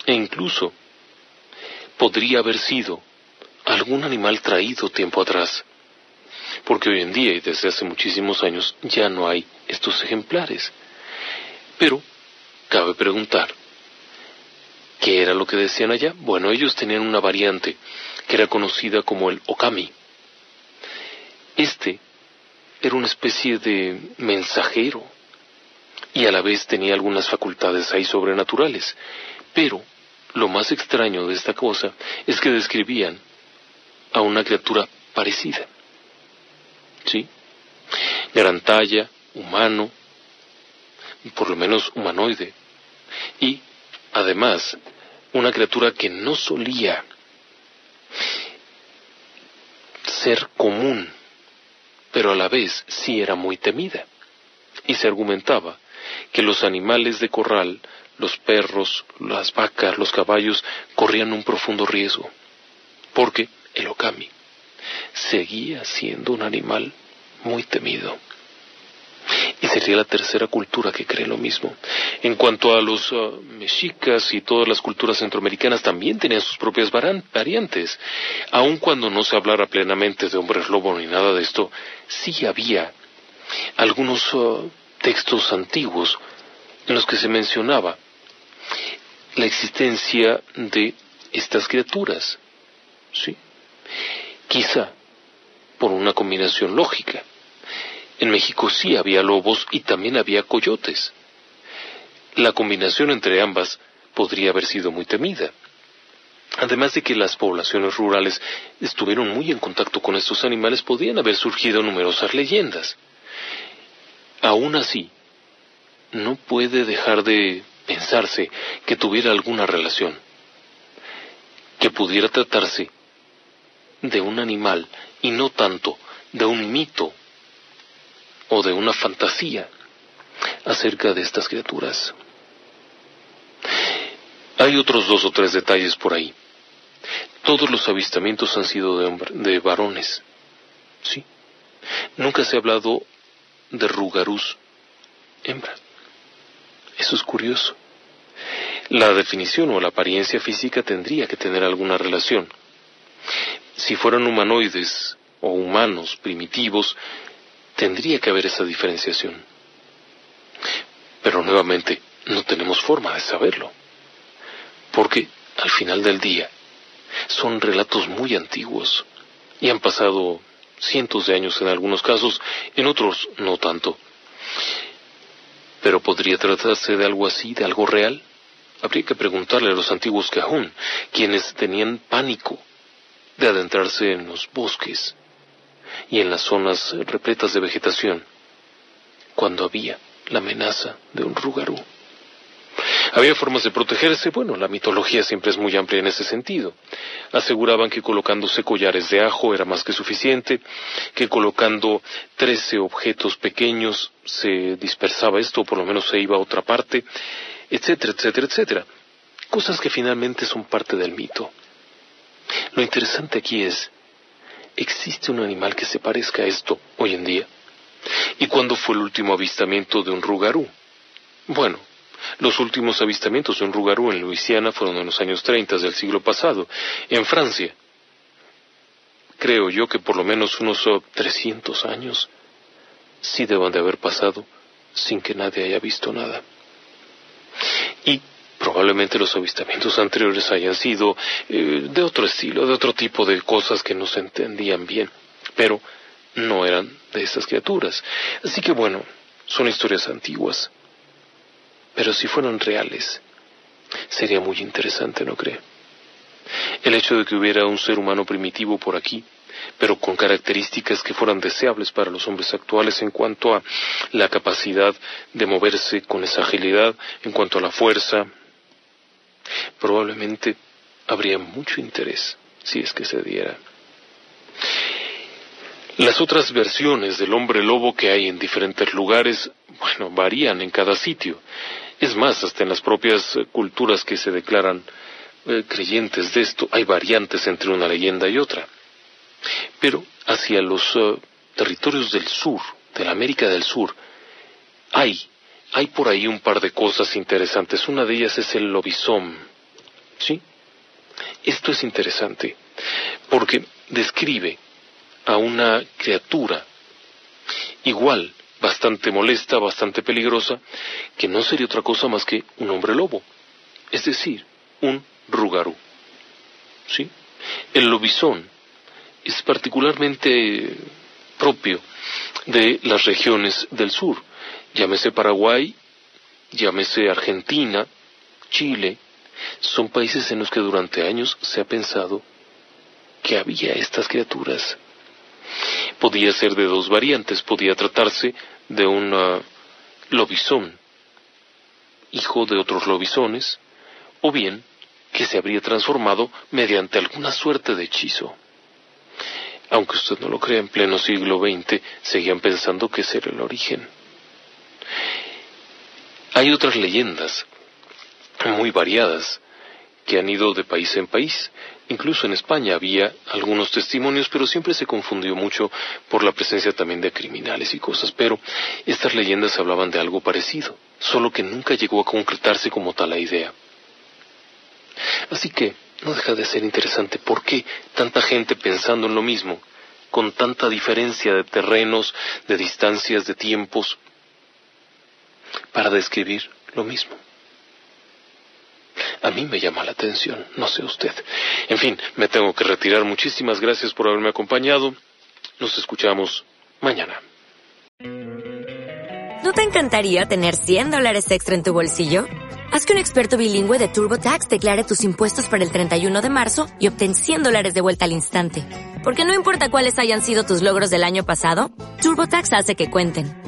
E incluso podría haber sido algún animal traído tiempo atrás, porque hoy en día y desde hace muchísimos años ya no hay estos ejemplares. Pero Cabe preguntar, ¿qué era lo que decían allá? Bueno, ellos tenían una variante que era conocida como el okami. Este era una especie de mensajero y a la vez tenía algunas facultades ahí sobrenaturales. Pero lo más extraño de esta cosa es que describían a una criatura parecida. ¿Sí? Gran talla, humano, por lo menos humanoide, y, además, una criatura que no solía ser común, pero a la vez sí era muy temida. Y se argumentaba que los animales de corral, los perros, las vacas, los caballos, corrían un profundo riesgo, porque el okami seguía siendo un animal muy temido. Sería la tercera cultura que cree lo mismo. En cuanto a los ah, mexicas y todas las culturas centroamericanas también tenían sus propias variantes. Aun cuando no se hablara plenamente de hombres lobo ni nada de esto, sí había algunos ah, textos antiguos en los que se mencionaba la existencia de estas criaturas. ¿sí? Quizá por una combinación lógica. En México sí había lobos y también había coyotes. La combinación entre ambas podría haber sido muy temida. Además de que las poblaciones rurales estuvieron muy en contacto con estos animales, podían haber surgido numerosas leyendas. Aún así, no puede dejar de pensarse que tuviera alguna relación, que pudiera tratarse de un animal y no tanto de un mito o de una fantasía acerca de estas criaturas. Hay otros dos o tres detalles por ahí. Todos los avistamientos han sido de, de varones. Sí. Nunca se ha hablado de rugarús hembra. Eso es curioso. La definición o la apariencia física tendría que tener alguna relación. Si fueran humanoides o humanos primitivos, tendría que haber esa diferenciación. Pero nuevamente, no tenemos forma de saberlo. Porque, al final del día, son relatos muy antiguos y han pasado cientos de años en algunos casos, en otros no tanto. Pero podría tratarse de algo así, de algo real. Habría que preguntarle a los antiguos Cajún, quienes tenían pánico de adentrarse en los bosques y en las zonas repletas de vegetación, cuando había la amenaza de un rugarú. Había formas de protegerse, bueno, la mitología siempre es muy amplia en ese sentido. Aseguraban que colocándose collares de ajo era más que suficiente, que colocando trece objetos pequeños se dispersaba esto, o por lo menos se iba a otra parte, etcétera, etcétera, etcétera. Cosas que finalmente son parte del mito. Lo interesante aquí es, ¿existe un animal que se parezca a esto hoy en día? ¿Y cuándo fue el último avistamiento de un rugarú? Bueno, los últimos avistamientos de un rugarú en Luisiana fueron en los años 30 del siglo pasado. En Francia, creo yo que por lo menos unos 300 años sí deben de haber pasado sin que nadie haya visto nada. Y probablemente los avistamientos anteriores hayan sido eh, de otro estilo, de otro tipo de cosas que no se entendían bien, pero no eran de estas criaturas. Así que bueno, son historias antiguas, pero si fueran reales, sería muy interesante, ¿no cree? El hecho de que hubiera un ser humano primitivo por aquí, pero con características que fueran deseables para los hombres actuales en cuanto a la capacidad de moverse con esa agilidad, en cuanto a la fuerza, probablemente habría mucho interés si es que se diera. Las otras versiones del hombre lobo que hay en diferentes lugares, bueno, varían en cada sitio. Es más, hasta en las propias eh, culturas que se declaran eh, creyentes de esto, hay variantes entre una leyenda y otra. Pero hacia los eh, territorios del sur, de la América del Sur, hay hay por ahí un par de cosas interesantes. Una de ellas es el lobizón. ¿Sí? Esto es interesante porque describe a una criatura igual, bastante molesta, bastante peligrosa, que no sería otra cosa más que un hombre lobo, es decir, un rugarú. ¿Sí? El lobizón es particularmente propio de las regiones del sur llámese Paraguay, llámese Argentina, Chile, son países en los que durante años se ha pensado que había estas criaturas. Podía ser de dos variantes, podía tratarse de un lobizón, hijo de otros lobizones, o bien que se habría transformado mediante alguna suerte de hechizo. Aunque usted no lo crea, en pleno siglo XX seguían pensando que ese era el origen. Hay otras leyendas muy variadas que han ido de país en país. Incluso en España había algunos testimonios, pero siempre se confundió mucho por la presencia también de criminales y cosas. Pero estas leyendas hablaban de algo parecido, solo que nunca llegó a concretarse como tal la idea. Así que no deja de ser interesante por qué tanta gente pensando en lo mismo, con tanta diferencia de terrenos, de distancias, de tiempos, para describir lo mismo. A mí me llama la atención, no sé usted. En fin, me tengo que retirar. Muchísimas gracias por haberme acompañado. Nos escuchamos mañana. ¿No te encantaría tener 100 dólares extra en tu bolsillo? Haz que un experto bilingüe de TurboTax declare tus impuestos para el 31 de marzo y obtén 100 dólares de vuelta al instante. Porque no importa cuáles hayan sido tus logros del año pasado, TurboTax hace que cuenten.